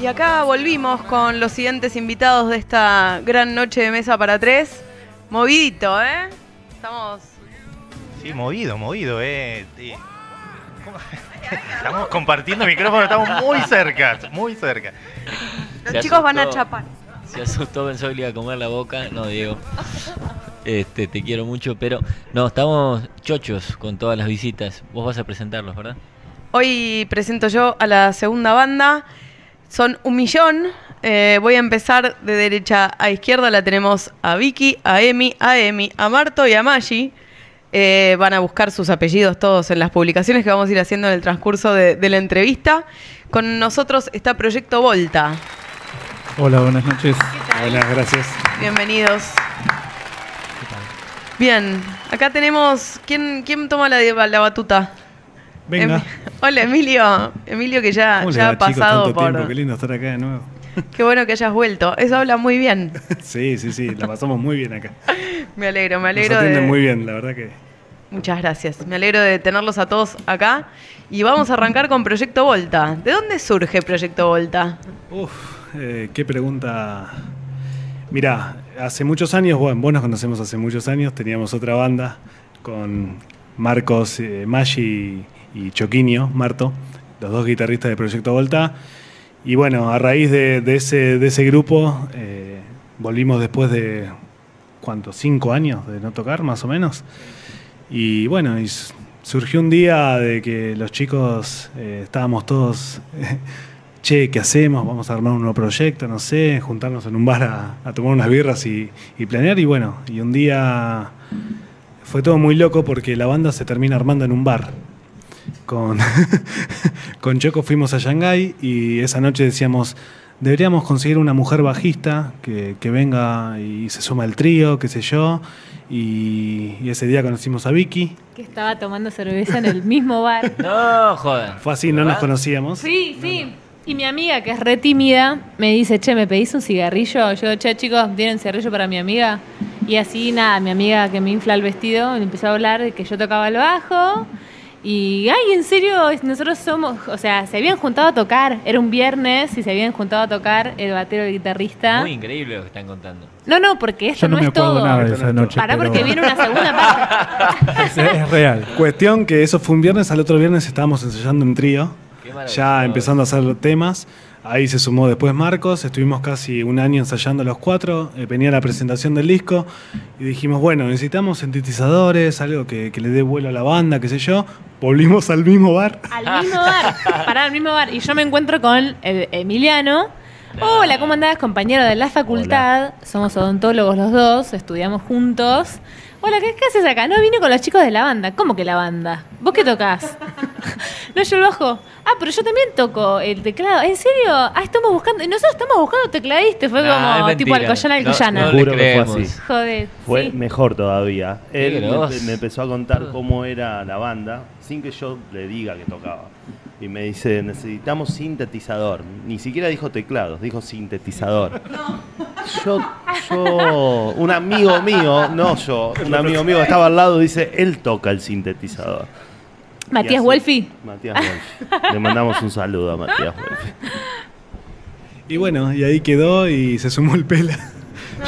Y acá volvimos con los siguientes invitados de esta gran noche de mesa para tres. Movidito, ¿eh? Estamos. Sí, movido, movido, ¿eh? Estamos compartiendo micrófono, estamos muy cerca, muy cerca. Los chicos van a chapar. Se asustó, pensó que le iba a comer la boca. No, Diego. Este, te quiero mucho, pero no, estamos chochos con todas las visitas. Vos vas a presentarlos, ¿verdad? Hoy presento yo a la segunda banda. Son un millón. Eh, voy a empezar de derecha a izquierda. La tenemos a Vicky, a Emi, a Emi, a Marto y a Maggi. Eh, van a buscar sus apellidos todos en las publicaciones que vamos a ir haciendo en el transcurso de, de la entrevista. Con nosotros está Proyecto Volta. Hola, buenas noches. Hola, gracias. Bienvenidos. Bien, acá tenemos. ¿Quién, quién toma la, la batuta? Venga. Hola, Emilio. Emilio, que ya, ¿Cómo le ya ha chicos, pasado tanto por. tiempo? Qué lindo estar acá de nuevo. Qué bueno que hayas vuelto. Eso habla muy bien. sí, sí, sí, la pasamos muy bien acá. Me alegro, me Nos alegro atienden de. muy bien, la verdad que. Muchas gracias. Me alegro de tenerlos a todos acá. Y vamos a arrancar con Proyecto Volta. ¿De dónde surge Proyecto Volta? Uf, eh, qué pregunta. Mirá, hace muchos años, bueno, vos nos conocemos hace muchos años, teníamos otra banda con Marcos, eh, Maggi y Choquinho, Marto, los dos guitarristas de Proyecto Volta. Y bueno, a raíz de, ese, grupo, eh, volvimos después de, ¿cuánto? ¿Cinco años de no tocar, más o menos? Y bueno, surgió un día de que los chicos eh, estábamos todos, che, ¿qué hacemos? Vamos a armar un nuevo proyecto, no sé, juntarnos en un bar a, a tomar unas birras y, y planear. Y bueno, y un día fue todo muy loco porque la banda se termina armando en un bar. Con, con Choco fuimos a Shanghái y esa noche decíamos, deberíamos conseguir una mujer bajista que, que venga y se suma al trío, qué sé yo. Y, y ese día conocimos a Vicky. Que estaba tomando cerveza en el mismo bar. No, jodan. Fue así, no nos conocíamos. Sí, sí. Y mi amiga, que es re tímida, me dice, che, ¿me pedís un cigarrillo? Yo, che, chicos, ¿tienen cigarrillo para mi amiga? Y así, nada, mi amiga que me infla el vestido, me empezó a hablar de que yo tocaba el bajo. Y, ay, en serio, nosotros somos, o sea, se habían juntado a tocar. Era un viernes y se habían juntado a tocar el batero y el guitarrista. Muy increíble lo que están contando. No, no, porque esto Yo no no, me es todo. nada de esa noche. Pará, pero- porque viene una segunda parte. es, es real. Cuestión que eso fue un viernes, al otro viernes estábamos ensayando en trío, ya empezando a hacer temas. Ahí se sumó después Marcos, estuvimos casi un año ensayando los cuatro, eh, venía la presentación del disco y dijimos, bueno, necesitamos sintetizadores, algo que, que le dé vuelo a la banda, qué sé yo. Volvimos al mismo bar. Al mismo bar. Pará, al mismo bar. Y yo me encuentro con el Emiliano. Hola, ¿cómo andás, compañero de la facultad? Somos odontólogos los dos, estudiamos juntos. Hola, ¿qué, qué haces acá? No, vine con los chicos de la banda. ¿Cómo que la banda? ¿Vos qué tocas? no, yo el bajo. Ah, pero yo también toco el teclado. ¿En serio? Ah, estamos buscando. Nosotros estamos buscando tecladistas. Fue Nah, como tipo mentira. Alcoyana, No, Alcoyana. no Juro que fue así. Joder. Fue sí. mejor todavía. Él me, me empezó a contar cómo era la banda sin que yo le diga que tocaba. Y me dice, necesitamos sintetizador. Ni siquiera dijo teclados, dijo sintetizador. Yo, yo, un amigo mío, no yo, un amigo mío que estaba al lado dice, él toca el sintetizador. Y Matías Wolfi. Matías Wolfi. Le mandamos un saludo a Matías Wolfi. Y bueno, y ahí quedó y se sumó el pela.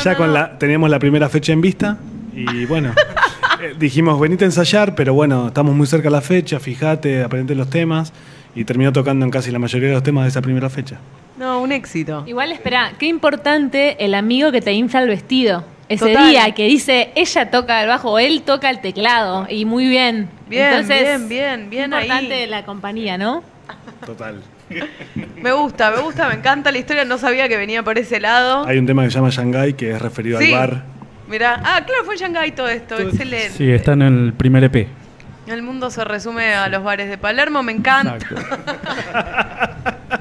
ya con la, teníamos la primera fecha en vista y bueno, eh, dijimos, venite a ensayar, pero bueno, estamos muy cerca de la fecha, fíjate, aprende los temas y terminó tocando en casi la mayoría de los temas de esa primera fecha. No, un éxito. Igual, espera, qué importante el amigo que te infla el vestido. Ese Total. día que dice ella toca el bajo o él toca el teclado. Y muy bien. Bien, Entonces, bien, bien, bien importante ahí. la compañía, ¿no? Total. Me gusta, me gusta, me encanta la historia. No sabía que venía por ese lado. Hay un tema que se llama Shanghai que es referido Sí. al bar. Mirá, ah, claro, fue en Shanghái todo esto. Excelente. Sí, está en el primer EP. El mundo se resume a los bares de Palermo, me encanta.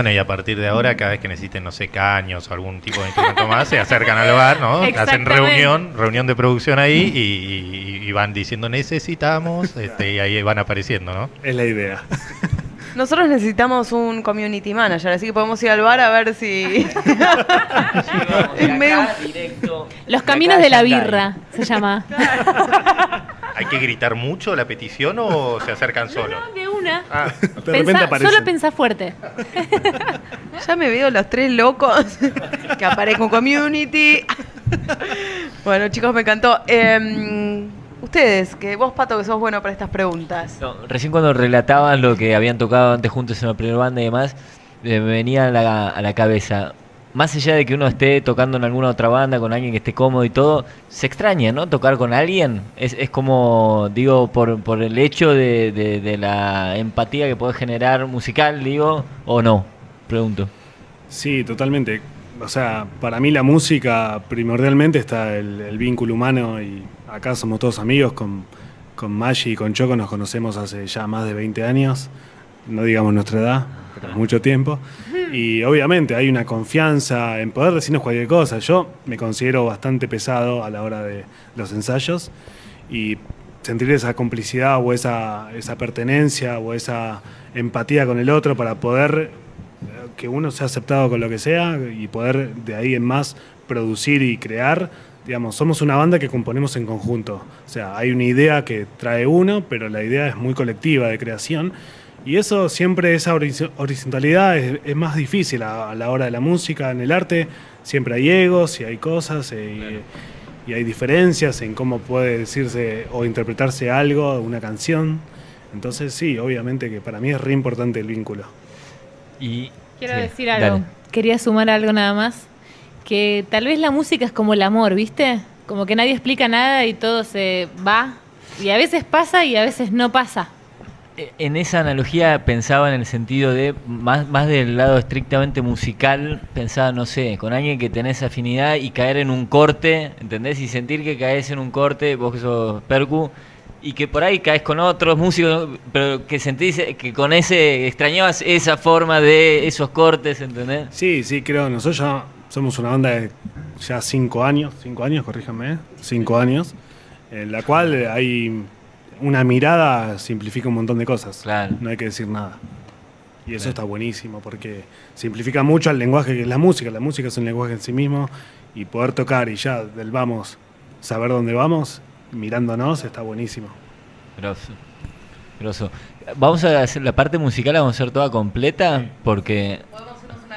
Bueno, y a partir de ahora, cada vez que necesiten, no sé, caños o algún tipo de instrumento más, se acercan al bar, ¿no? Hacen reunión, reunión de producción ahí y, y- y van diciendo necesitamos, este, y ahí van apareciendo, ¿no? Es la idea. Nosotros necesitamos un community manager, así que podemos ir al bar a ver si. Medio- directo. Los caminos de la birra se llama. ¿Hay que gritar mucho la petición o se acercan solo? De una. De repente Pensá- aparece. solo pensá fuerte. Ya me veo los tres locos que aparezco en community. Bueno, chicos, me encantó. Eh, ustedes, que vos, Pato, que sos bueno para estas preguntas. No, recién cuando relataban lo que habían tocado antes juntos en la primera banda y demás, eh, me venía a la, a la cabeza. Más allá de que uno esté tocando en alguna otra banda con alguien que esté cómodo y todo, se extraña, ¿no? Tocar con alguien. Es, es como, digo, por, por el hecho de, de- la empatía que puede generar musical, digo, o no. Pregunto. Sí, totalmente. O sea, para mí la música primordialmente está el, el vínculo humano y acá somos todos amigos. Con, con Maggi y con Choco nos conocemos hace ya más de 20 años. No digamos nuestra edad, mucho tiempo. Y obviamente hay una confianza en poder decirnos cualquier cosa. Yo me considero bastante pesado a la hora de los ensayos y sentir esa complicidad o esa, esa pertenencia o esa empatía con el otro para poder eh, que uno sea aceptado con lo que sea y poder de ahí en más producir y crear. Digamos, somos una banda que componemos en conjunto. O sea, hay una idea que trae uno, pero la idea es muy colectiva de creación. Y eso siempre, esa horiz- horizontalidad es, es más difícil a, a la hora de la música, en el arte. Siempre hay egos y hay cosas eh, y, y hay diferencias en cómo puede decirse o interpretarse algo, una canción. Entonces sí, obviamente que para mí es re importante el vínculo. Y Quiero Sí, decir algo. dale. Quería sumar algo nada más. Que tal vez la música es como el amor, ¿viste? Como que nadie explica nada y todo se va. Y a veces pasa y a veces no pasa. Eh, En esa analogía pensaba en el sentido de, más, más del lado estrictamente musical, pensaba, no sé, con alguien que tenés afinidad y caer en un corte, ¿entendés? Y sentir que caes en un corte, vos que sos percu, y que por ahí caes con otros músicos, pero que sentís que con ese, extrañabas esa forma de esos cortes, ¿entendés? Sí, sí, creo. Nosotros ya somos una banda de ya cinco años, cinco años, corríjame, cinco años, en la cual hay una mirada simplifica un montón de cosas. Claro. No hay que decir nada. Y eso Claro. está buenísimo porque simplifica mucho el lenguaje que es la música. La música es un lenguaje en sí mismo y poder tocar y ya del vamos, saber dónde vamos, mirándonos, está buenísimo. Grosso. Grosso. Vamos a hacer la parte musical, la vamos a hacer toda completa, porque Podemos hacernos una,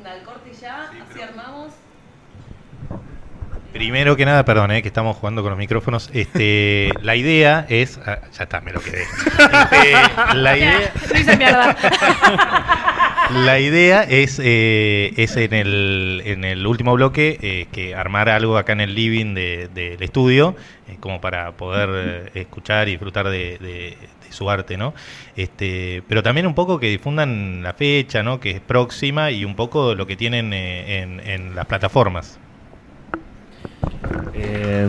una corte ya, así armamos. Primero que nada, perdón, eh, que estamos jugando con los micrófonos. Este, la idea es. ah, ya está, me lo quedé. Este, la idea. Lo hice mierda. La idea es, eh, es en, el, en el último bloque eh, que armar algo acá en el living de- del estudio, eh, como para poder eh, escuchar y disfrutar de, de- de su arte, ¿no? Este, pero también un poco que difundan la fecha, ¿no? Que es próxima y un poco lo que tienen eh, en, en las plataformas. Eh,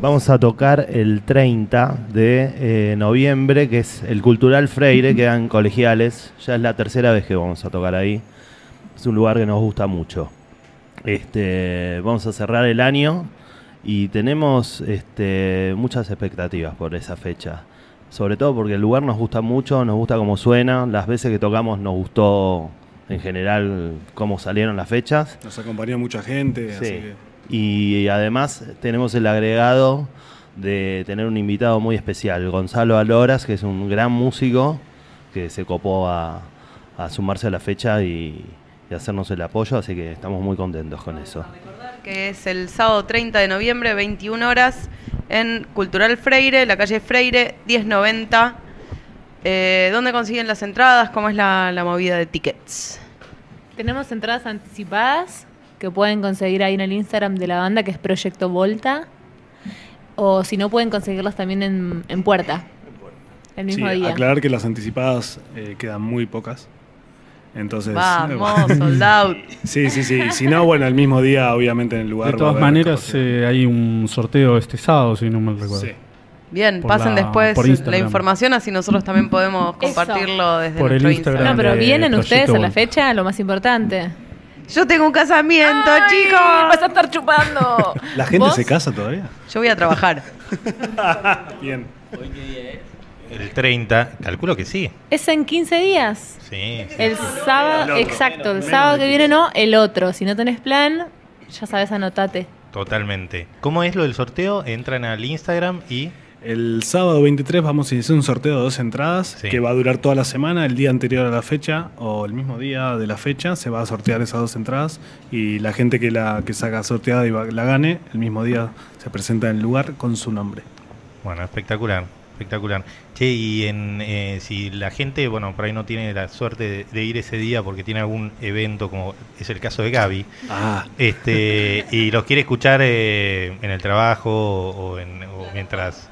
vamos a tocar el 30 de eh, noviembre, que es el Cultural Freire, que dan colegiales. Ya es la tercera vez que vamos a tocar ahí. Es un lugar que nos gusta mucho. Este, vamos a cerrar el año y tenemos este, muchas expectativas por esa fecha. Sobre todo porque el lugar nos gusta mucho, nos gusta cómo suena. Las veces que tocamos nos gustó en general cómo salieron las fechas. Nos acompañó mucha gente, así Sí. que Y además tenemos el agregado de tener un invitado muy especial, Gonzalo Aloras, que es un gran músico que se copó a, a sumarse a la fecha y, y hacernos el apoyo, así que estamos muy contentos con eso. que es el sábado 30 de noviembre, 21 horas, en Cultural Freire, la calle Freire, 1090. Eh, ¿Dónde consiguen las entradas? ¿Cómo es la, la movida de tickets? Tenemos entradas anticipadas que pueden conseguir ahí en el Instagram de la banda, que es Proyecto Volta. O si no, pueden conseguirlas también en, en Puerta. El mismo sí, día. aclarar que las anticipadas eh, quedan muy pocas. Entonces, Vamos, sold out. Sí, sí, sí. Si no, bueno, el mismo día, obviamente, en el lugar. De todas maneras, eh, hay un sorteo este sábado, si no mal recuerdo. Sí. Bien, Por pasen la- después la información, así nosotros también podemos Eso. compartirlo desde Por el nuestro Instagram. Instagram. No, pero vienen ustedes a la fecha, lo más importante. Yo tengo un casamiento, ¡Ay! chicos. Vas a estar chupando. ¿La gente ¿Vos? se casa todavía? Yo voy a trabajar. Bien. El 30, calculo que sí. Es en 15 días. Sí. sí. El sábado, exacto, el sábado que viene no, el otro. Si no tenés plan, ya sabes, anotate. Totalmente. ¿Cómo es lo del sorteo? Entran al Instagram y El sábado 23 vamos a hacer un sorteo de dos entradas Sí. que va a durar toda la semana, el día anterior a la fecha o el mismo día de la fecha se va a sortear esas dos entradas y la gente que la que saca sorteada y va- la gane, el mismo día se presenta en el lugar con su nombre. Bueno, espectacular, espectacular. Che, y en, eh, si la gente, bueno, por ahí no tiene la suerte de, de ir ese día porque tiene algún evento, como es el caso de Gaby, Ah, este, y los quiere escuchar eh, en el trabajo o, en, o mientras...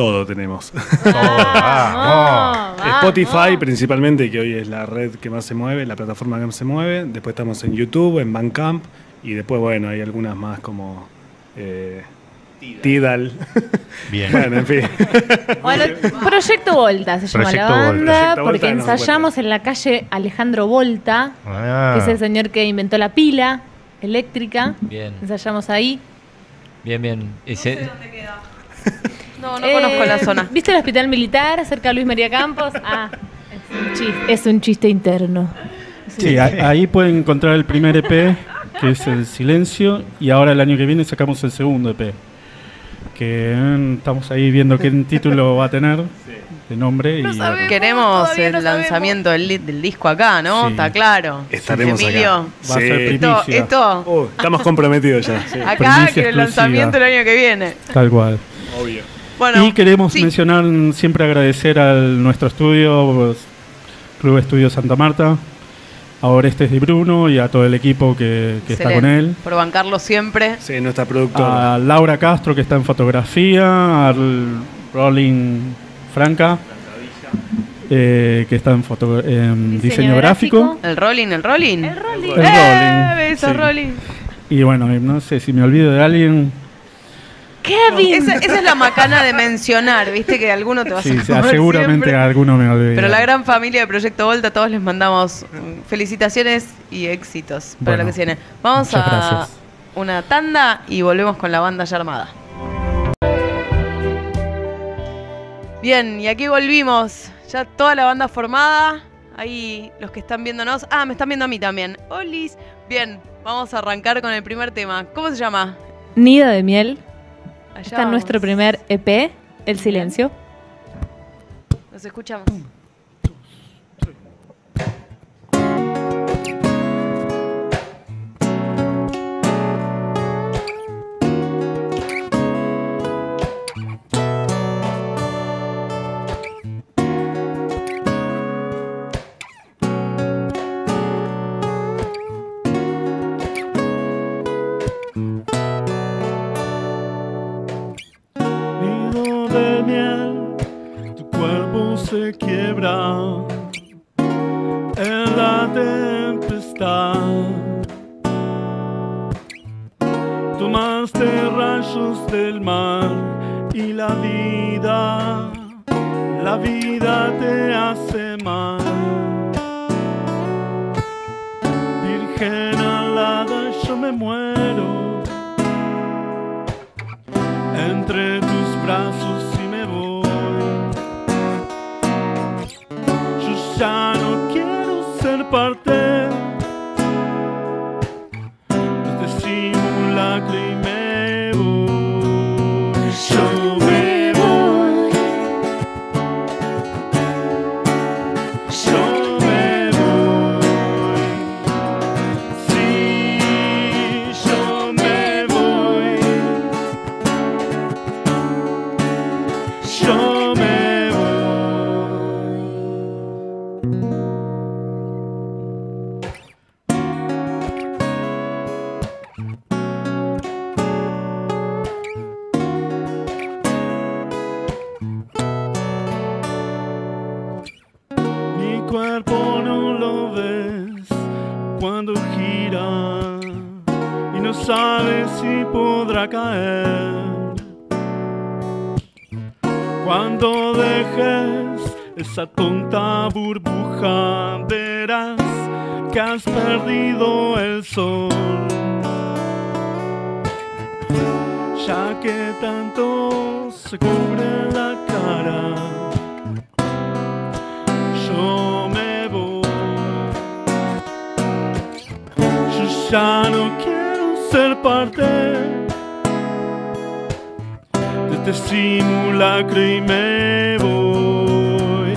todo tenemos. Vamos, Spotify principalmente, que hoy es la red que más se mueve, la plataforma que más se mueve. Después estamos en YouTube, en Bandcamp. Y después, bueno, hay algunas más como eh, Tidal. Bien. bueno, en fin. Bueno, Proyecto Volta se llama Proyecto la banda, Proyecto porque Volta nos ensayamos en la calle Alejandro Volta, Ah, que es el señor que inventó la pila eléctrica. Bien, Ensayamos ahí. bien, bien. Ese- dónde queda. No, no Eh, conozco la zona. ¿Viste el hospital militar cerca de Luis María Campos? Ah, es un chiste, es un chiste interno. Sí, a- ahí pueden encontrar el primer EP, que es El Silencio, y ahora el año que viene sacamos el segundo EP. Que mm, estamos ahí viendo qué título va a tener, de nombre. y, bueno, Queremos el no lanzamiento del, disco acá, ¿no? Sí. Está claro. Estaremos Emilio, acá. Va a ser Sí. Esto, esto Oh, estamos comprometidos ya. sí. acá primicia que el exclusiva. lanzamiento el año que viene. Tal cual. Obvio. Bueno, y queremos sí. mencionar, siempre agradecer a nuestro estudio, Club Estudio Santa Marta, a Orestes Di Bruno y a todo el equipo que, que está con él. Por bancarlo siempre. Sí, nuestra productora. A Laura Castro que está en fotografía, al Rolling Franca eh, que está en, foto- en diseño, gráfico. El rolling, el rolling. El rolling. El ¡Eh! rolling, Beso, sí. rolling. Y bueno, no sé si me olvido de alguien. Kevin. Esa, esa es la macana de mencionar, viste que alguno te vas Sí, a comer seguramente siempre. alguno me olvidó. Pero la gran familia de Proyecto Volta, a todos les mandamos mm, felicitaciones y éxitos para Bueno, lo que se viene. Vamos muchas a gracias. una tanda y volvemos con la banda ya armada. Bien, y aquí volvimos. Ya toda la banda formada. Ahí los que están viéndonos. Ah, me están viendo a mí también. Olis. Bien, vamos a arrancar con el primer tema. ¿Cómo se llama? Nido de miel. Allá Está vamos. nuestro primer EP, El Silencio. Nos escuchamos. Tomaste rayos del mar y la vida, la vida te hace mal. Virgen alada, yo me muero entre no lo ves cuando gira y no sabes si podrá caer. Cuando dejes esa tonta burbuja, verás que has perdido el sol. Ya que tanto se cubre la cara, yo ya no quiero ser parte de este simulacro y me voy.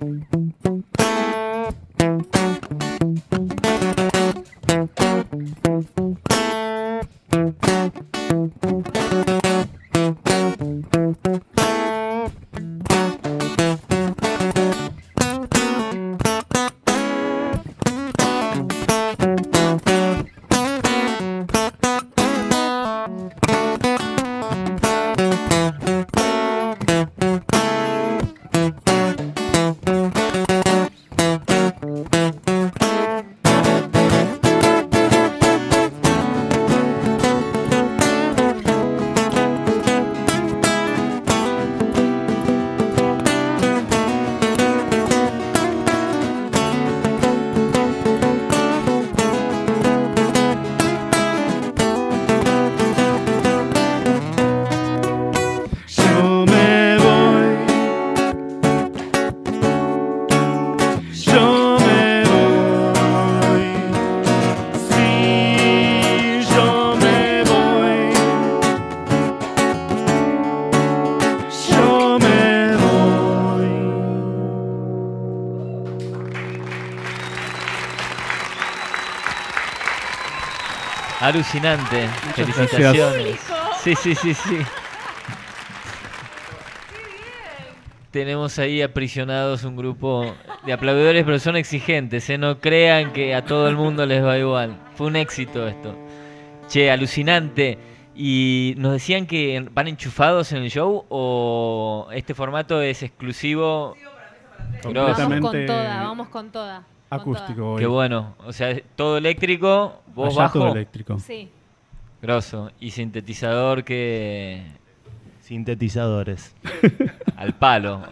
Yo Alucinante. Muchas Felicitaciones. Sí, sí, sí, sí. Tenemos ahí aprisionados un grupo de aplaudidores, pero son exigentes, ¿eh? no crean que a todo el mundo les va igual. Fue un éxito esto. Che, alucinante. ¿Y nos decían que van enchufados en el show o este formato es exclusivo? Vamos con toda, vamos con toda. Acústico hoy. Qué bueno. O sea, todo eléctrico, vos Allá todo bajo, eléctrico. Sí. grosso. Y sintetizador que Sintetizadores. al palo.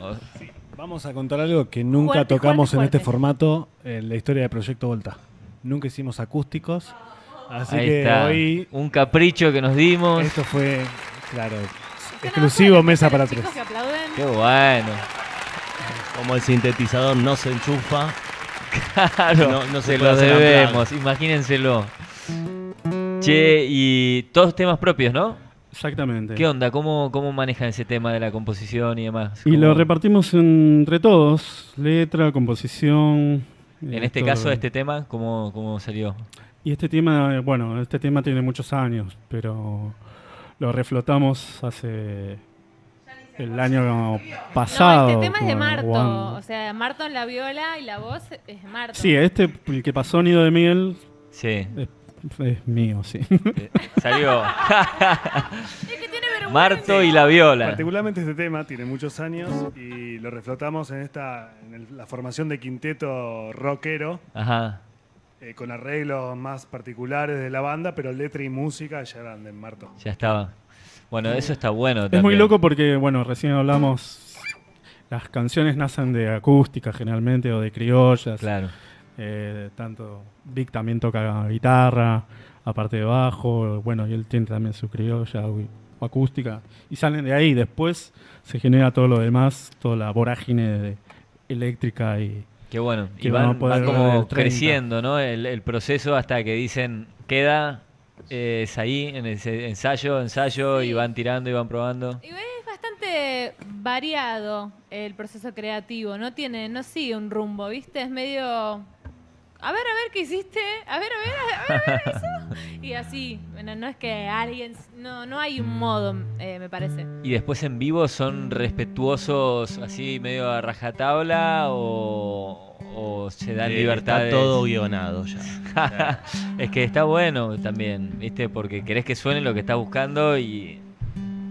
Vamos a contar algo que nunca Fuerte, tocamos fuerte, en este formato en la historia de Proyecto Volta. Nunca hicimos acústicos. Así Ahí que está. hoy Un capricho que nos dimos. esto fue, claro, exclusivo mesa para tres. Que. Qué bueno. Como el sintetizador no se enchufa. Claro, No- no se lo debemos, imagínenselo. Che, y todos temas propios, ¿no? Exactamente. ¿Qué onda? ¿Cómo, ¿Cómo manejan ese tema de la composición y demás? Y lo ¿Cómo- repartimos entre todos, letra, composición. En eh, este todo. caso, este tema, ¿cómo, cómo salió? Y este tema, bueno, este tema tiene muchos años, pero lo reflotamos hace el año pasado. No, este tema es de Marto. Juan. O sea, Marto en la viola y la voz es de Marto. Sí, este, el que pasó Nido de Miguel, Sí, es, es mío, sí. eh, salió Es que tiene vergüenza. Marto y la viola. Particularmente este tema tiene muchos años y lo reflotamos en esta en el- la formación de quinteto rockero Ajá. eh, con arreglos más particulares de la banda, pero letra y música ya eran de Marto. Ya estaba. Bueno, eso está bueno. Es muy loco porque, bueno, recién hablamos, las canciones nacen de acústica generalmente o de criollas. Claro. Eh, tanto Vic también toca guitarra, aparte de bajo, bueno, y él tiene también su criolla o, acústica. Y salen de ahí, después se genera todo lo demás, toda la vorágine de eléctrica y... Qué bueno. Que y van, como el 30. creciendo, ¿no? El, el proceso hasta que dicen, queda, eh, es ahí, en ese ensayo, ensayo, Sí. y van tirando y van probando. Y es bastante variado el proceso creativo, no tiene, no sigue un rumbo, ¿viste? Es medio a ver, a ver qué hiciste, a ver, a ver, a ver, a ver eso. Y así, bueno, no es que alguien, no, no hay un modo, eh, me parece. Y después en vivo son respetuosos, así medio a rajatabla, o, o se dan Eh, libertades. Está todo guionado ya. es que está bueno también, ¿viste? Porque querés que suene lo que estás buscando y.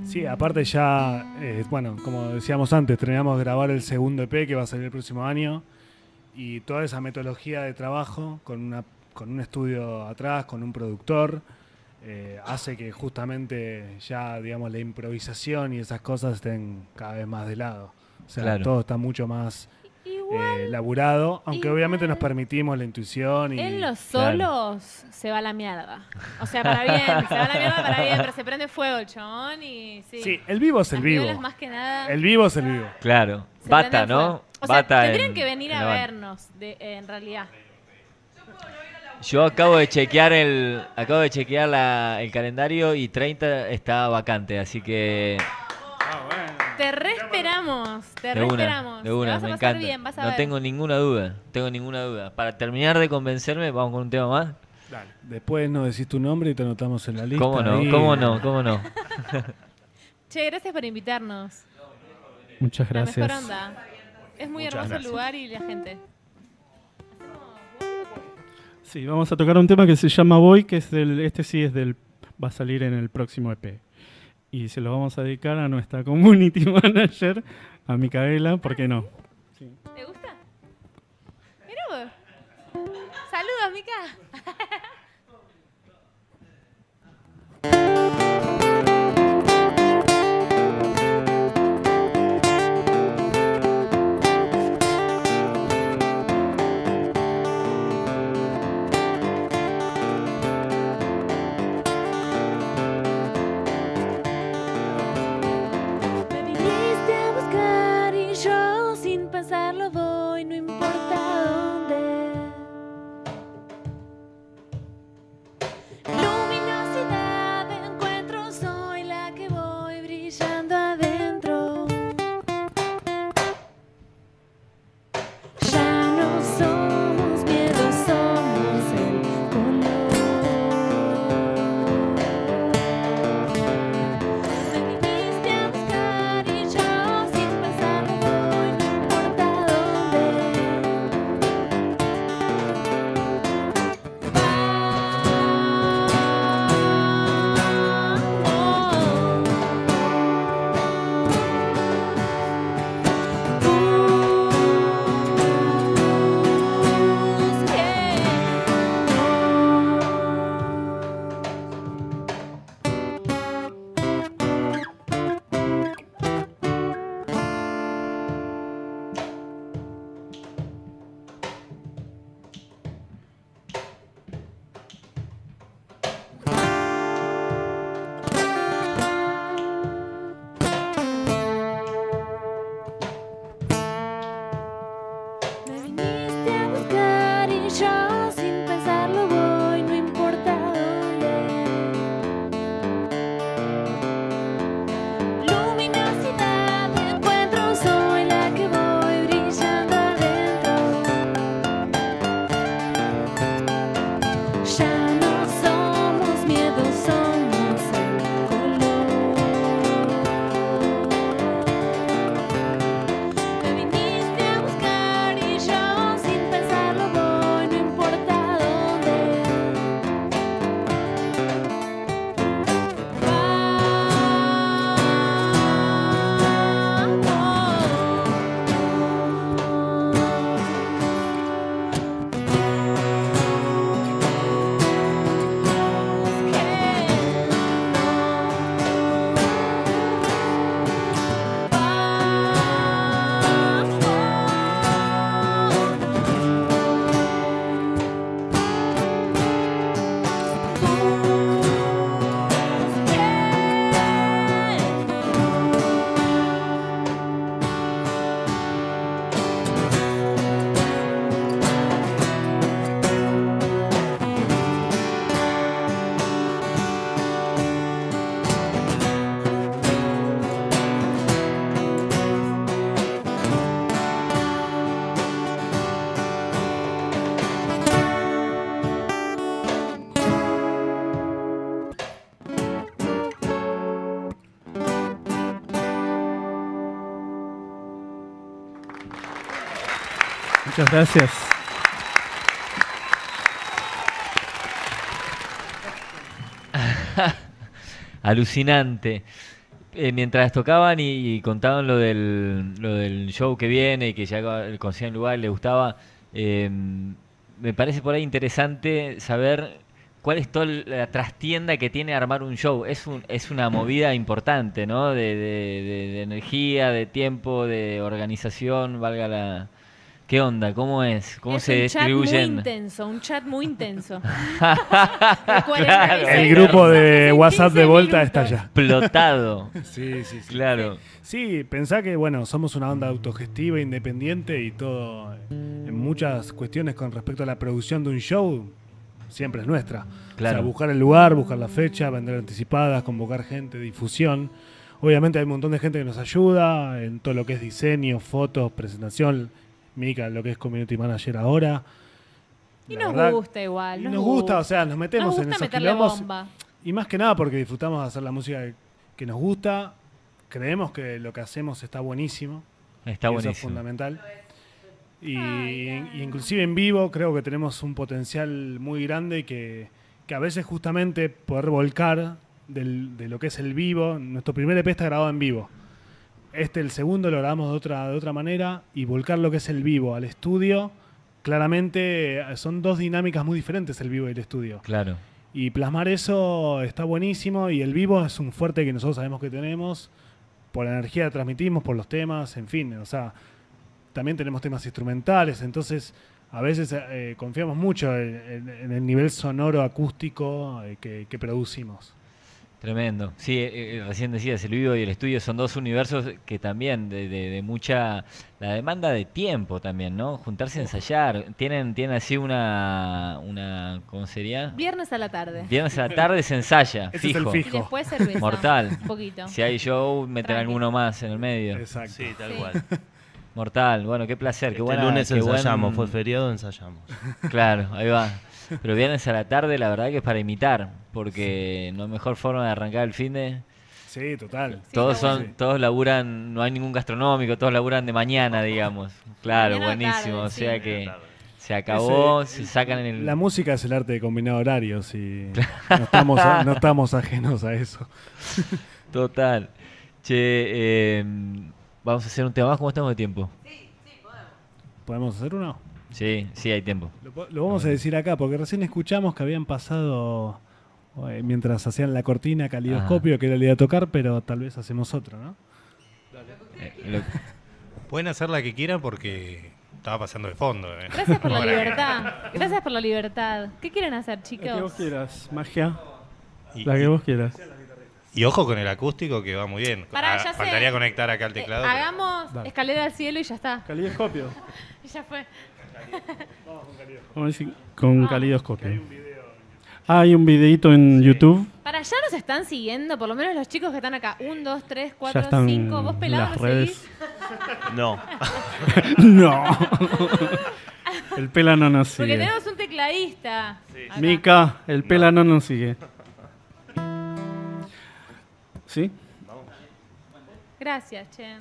Sí, aparte ya, eh, bueno, como decíamos antes, terminamos de grabar el segundo EP que va a salir el próximo año y toda esa metodología de trabajo con, una, con un estudio atrás, con un productor, eh, hace que justamente ya, digamos, la improvisación y esas cosas estén cada vez más de lado. O sea, Claro. todo está mucho más Igual eh, laburado, aunque igual. obviamente nos permitimos la intuición y... en los Claro. solos se va la mierda. O sea, para bien, se va la mierda para bien, pero se prende fuego el chabón y sí. Sí, el vivo es el Las vivo. violas más que nada. El vivo es el vivo. Claro. se Bata, ¿no? fuego. O sea, Bata tendrían en- que venir en a vernos, de, en realidad. Yo acabo de chequear el acabo de chequear la- el calendario y 30 está vacante, así que reesperamos, te de una, reesperamos. de Te una, vas a me pasar encanta. bien, vas a no ver. tengo ninguna duda, tengo ninguna duda. Para terminar de convencerme, vamos con un tema más. Dale. Después nos decís tu nombre y te anotamos en la lista. ¿Cómo no? ahí. ¿Cómo no? ¿Cómo no? Che, gracias por invitarnos. Muchas La gracias. mejor onda. Es muy Muchas hermoso gracias. el lugar y la gente. Sí, vamos a tocar un tema que se llama Boy, que es del, este sí es del, va a salir en el próximo EP. Y se lo vamos a dedicar a nuestra community manager, a Micaela, ¿por qué no? ¿Te gusta? Mira vos. Saludos, Mica. Muchas gracias. Alucinante. Eh, mientras tocaban y, contaban lo del, show que viene y que ya conocían el lugar y le gustaba, eh, me parece por ahí interesante saber cuál es toda la trastienda que tiene armar un show. Es, un, es una movida importante, ¿no? De energía, de tiempo, de organización, valga la... ¿Qué onda? ¿Cómo es? ¿Cómo es se un chat muy intenso, un chat muy intenso. De 46 El grupo de 15 WhatsApp de Volta minutos. está allá. Explotado. Sí, sí, sí. Claro. Sí, pensá que, bueno, somos una banda autogestiva, independiente y todo. eh, En muchas cuestiones con respecto a la producción de un show, siempre es nuestra. Claro. O sea, buscar el lugar, buscar la fecha, vender anticipadas, convocar gente, difusión. Obviamente hay un montón de gente que nos ayuda en todo lo que es diseño, fotos, presentación. Mica, lo que es community manager ahora. Y La nos verdad- gusta igual. Y nos gusta, o sea, nos metemos nos en gusta esos meterle quilombos. bomba. Y más que nada porque disfrutamos de hacer la música que nos gusta. Creemos que lo que hacemos está buenísimo. Está y Eso es buenísimo. fundamental. Y, y inclusive en vivo creo que tenemos un potencial muy grande que, que a veces justamente poder volcar del- de lo que es el vivo. Nuestro primer EP está grabado en vivo. Este, el segundo, lo grabamos de otra, de otra manera y volcar lo que es el vivo al estudio. Claramente eh, son dos dinámicas muy diferentes el vivo y el estudio. Claro. Y plasmar eso está buenísimo y el vivo es un fuerte que nosotros sabemos que tenemos por la energía que transmitimos, por los temas, en fin, o sea, también tenemos temas instrumentales, entonces a veces eh, confiamos mucho en, en- en el nivel sonoro acústico eh, que, que producimos. Tremendo. Sí, eh, eh, recién decías, el vivo y el estudio son dos universos que también de, de- de mucha... La demanda de tiempo también, ¿no? Juntarse a ensayar. Tienen, tienen así una... una ¿Cómo sería? Viernes a la tarde. Viernes a la tarde se ensaya, Ese es el fijo. Y fijo. después cerveza. Mortal. Un poquito. Si hay show, meten Tranqui. alguno más en el medio. Exacto. Sí, tal Sí. cual. Mortal. Bueno, qué placer. Qué Este buena, lunes qué buen- ensayamos, fue feriado, ensayamos. Claro, ahí va. Pero viernes a la tarde, la verdad que es para imitar, porque no hay mejor forma de arrancar el fin de... Sí, total. Sí, todos son, bueno. todos laburan, no hay ningún gastronómico, todos laburan de mañana, digamos. Claro, Mañana buenísimo. tarde, o sea sí. que se acabó, se sacan en el... La música es el arte de combinar horarios y no estamos, a- no estamos ajenos a eso. Total. Che, eh, vamos a hacer un tema más, ¿cómo estamos de tiempo? ¿Podemos hacer uno? Sí, sí, hay tiempo. Lo, vamos a decir acá, porque recién escuchamos que habían pasado, eh, mientras hacían la cortina, calidoscopio, que era el día de tocar, pero tal vez hacemos otro, ¿no? Eh, lo- Pueden hacer la que quieran porque estaba pasando de fondo. eh. Gracias por la libertad. Gracias por la libertad. ¿Qué quieren hacer, La que vos chicos? quieras, magia. Y, La que vos quieras. y ojo con el acústico que va muy bien. Pará, Ah, ya sé. faltaría conectar acá el Eh, teclado. pero- hagamos Dale. escalera al cielo y ya está. Calidoscopio. Y ya fue. Vamos a decir, con calidoscopio. Ah, hay un videito en YouTube. Para allá nos están siguiendo, por lo menos los chicos que están acá. Un, dos, tres, Ya cuatro, están cinco. ¿Vos pelado las no redes. No. no. el pela no nos Porque sigue. tenemos un tecladista. acá. Mica, el pela no nos sigue. ¿Sí? Gracias, che.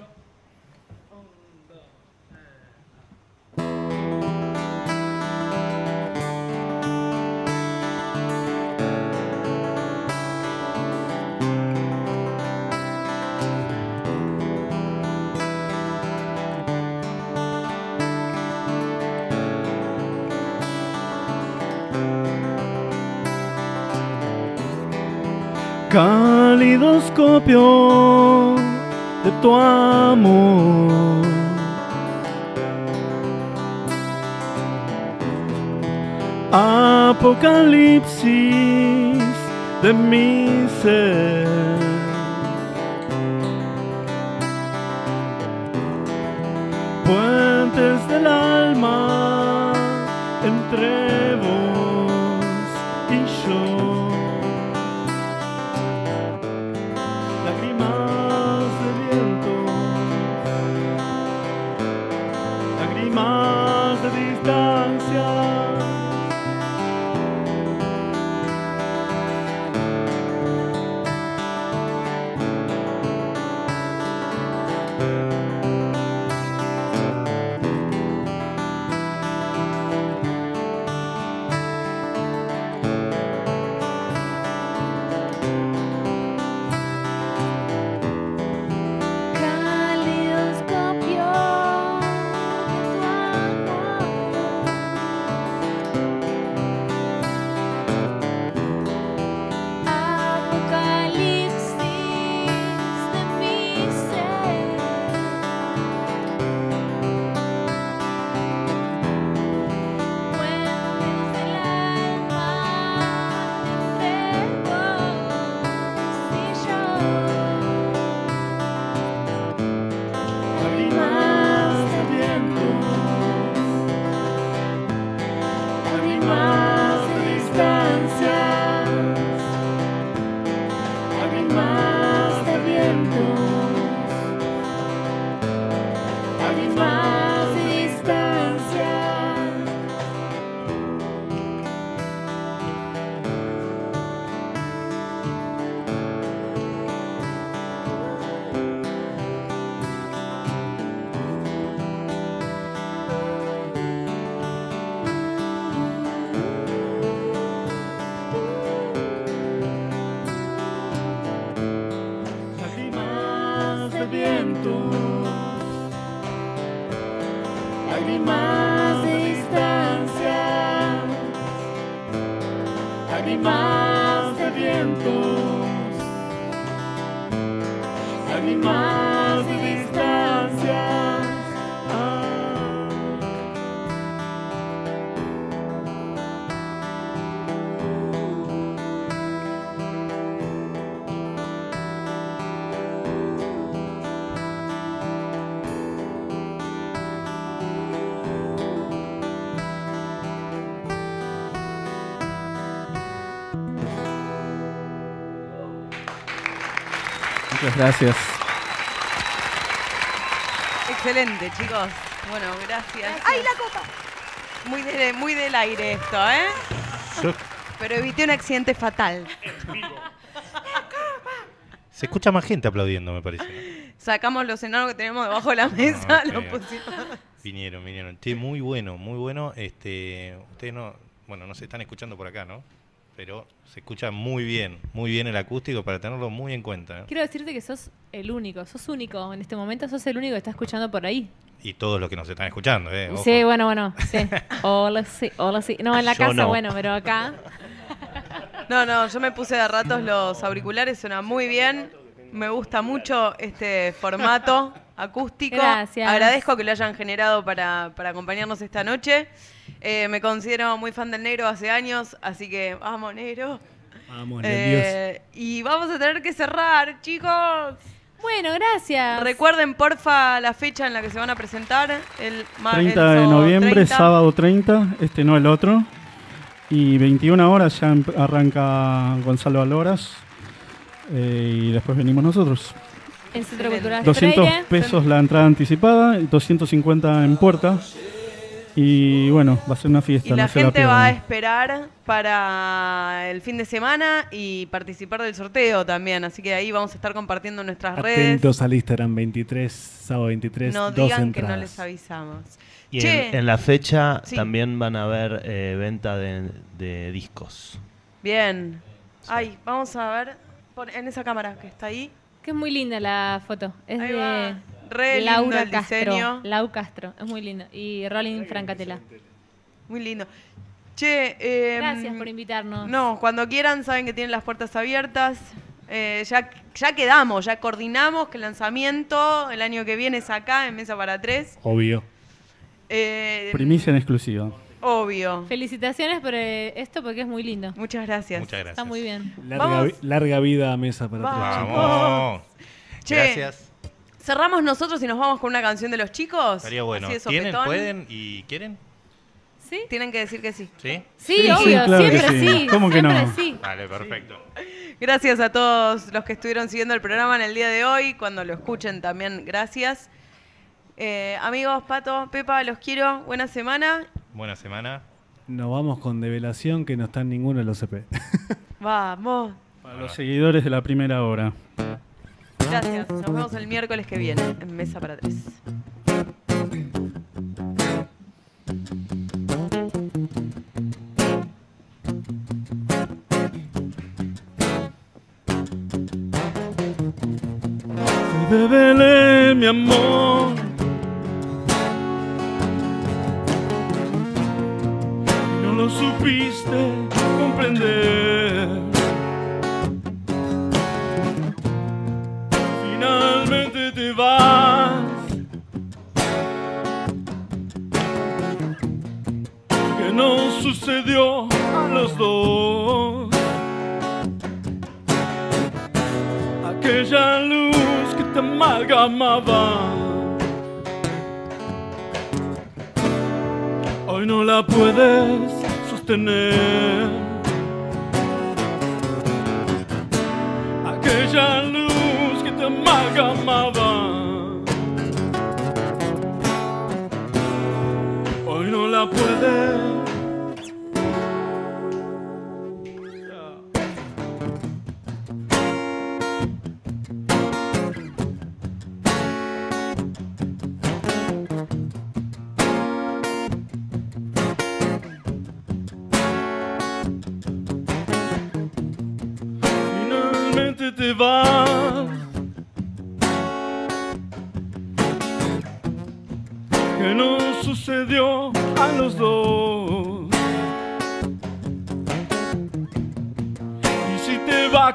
Calidoscopio de tu amor. Apocalipsis de mi ser. Puentes del alma hay más distancia, hay más de vientos, hay más. Muchas gracias. Excelente, chicos. Bueno, gracias. ¡Ay, la copa! Muy, de- muy del aire esto, ¿eh? Yo- Pero evité un accidente fatal. se escucha más gente aplaudiendo, me parece. ¿no? Sacamos los enanos que teníamos debajo de la mesa, ok. los pusimos. Vinieron, vinieron. Che, muy bueno, muy bueno. Este, ustedes no, bueno, no se están escuchando por acá, ¿no? Pero se escucha muy bien, muy bien el acústico para tenerlo muy en cuenta. ¿eh? Quiero decirte que sos el único, sos único en este momento, sos el único que está escuchando por ahí. Y todos los que nos están escuchando, ¿eh? Ojo. Sí, bueno, bueno, sí. Hola, sí, hola, sí. No, en la Yo casa, no. bueno, pero acá. No, no, yo me puse de ratos los auriculares, suena muy bien. Me gusta mucho este formato acústico. Gracias. Agradezco que lo hayan generado para, para acompañarnos esta noche. Eh, me considero muy fan del negro hace años, así que vamos, negro. Vamos, Eh, y vamos a tener que cerrar, chicos. Bueno, gracias. Recuerden, porfa, la fecha en la que se van a presentar. El, ma- el 30 de noviembre, 30. sábado 30, este no el otro. Y 21 horas ya em- arranca Gonzalo Aloras. eh, y después venimos nosotros. En Centro Cultural 200 Freire. pesos la entrada anticipada, y 250 en puerta. Y bueno, va a ser una fiesta. Y la no gente va a esperar para el fin de semana y participar del sorteo también. Así que ahí vamos a estar compartiendo en nuestras redes. Atentos al Instagram 23, sábado 23, No dos digan que no entradas. les avisamos. Y Che, en, en la fecha Sí. también van a haber eh, venta de, de discos. bien. Ay, vamos a ver en esa cámara que está ahí. Que es muy linda la foto. Es Ahí de va. Re lindo Laura el Castro. diseño. Lau Castro. Es muy lindo. Y Rolling Francatela. Muy lindo. Che, eh, Gracias por invitarnos. No, cuando quieran saben que tienen las puertas abiertas. Eh, ya, ya quedamos, ya coordinamos que el lanzamiento el año que viene es acá en Mesa para Tres. Obvio. Eh, Primicia en exclusiva. Obvio. Felicitaciones por eh, esto porque es muy lindo. Muchas gracias. Muchas gracias. Está muy bien. Larga, Vamos. vi- larga vida a mesa para Vamos. tres. Vamos. Che. Gracias. Cerramos nosotros y nos vamos con una canción de los chicos. Estaría bueno. Así de ¿Tienen, sopetón. pueden y quieren? ¿Sí? Tienen que decir que sí. ¿Sí? Sí, Sí, sí, obvio, claro que siempre sí. sí. ¿Cómo que siempre no? sí. Vale, perfecto. Gracias a todos los que estuvieron siguiendo el programa en el día de hoy. Cuando lo escuchen también, gracias. Eh, amigos, Pato, Pepa, los quiero. Buena semana. Buena semana. Nos vamos con develación que no está en ninguno de los E CP. Vamos. Para los seguidores de la primera hora. Gracias. Nos vemos el miércoles que viene en Mesa para Tres. Bebele, mi amor.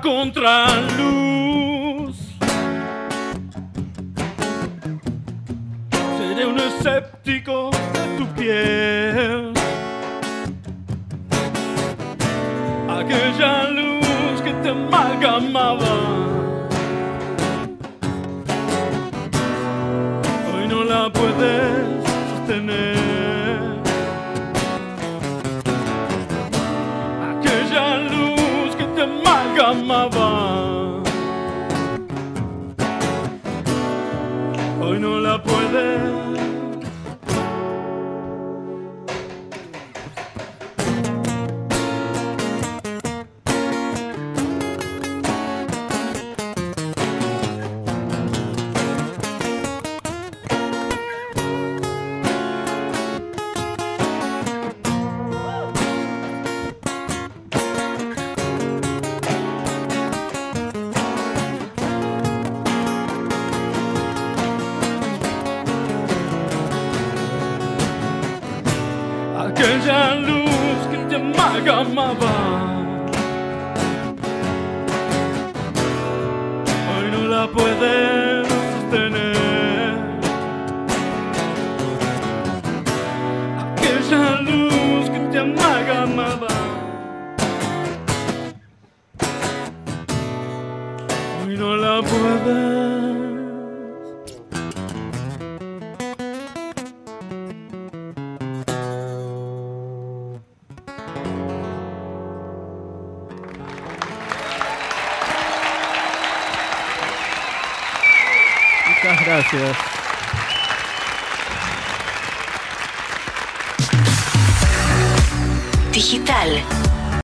Contra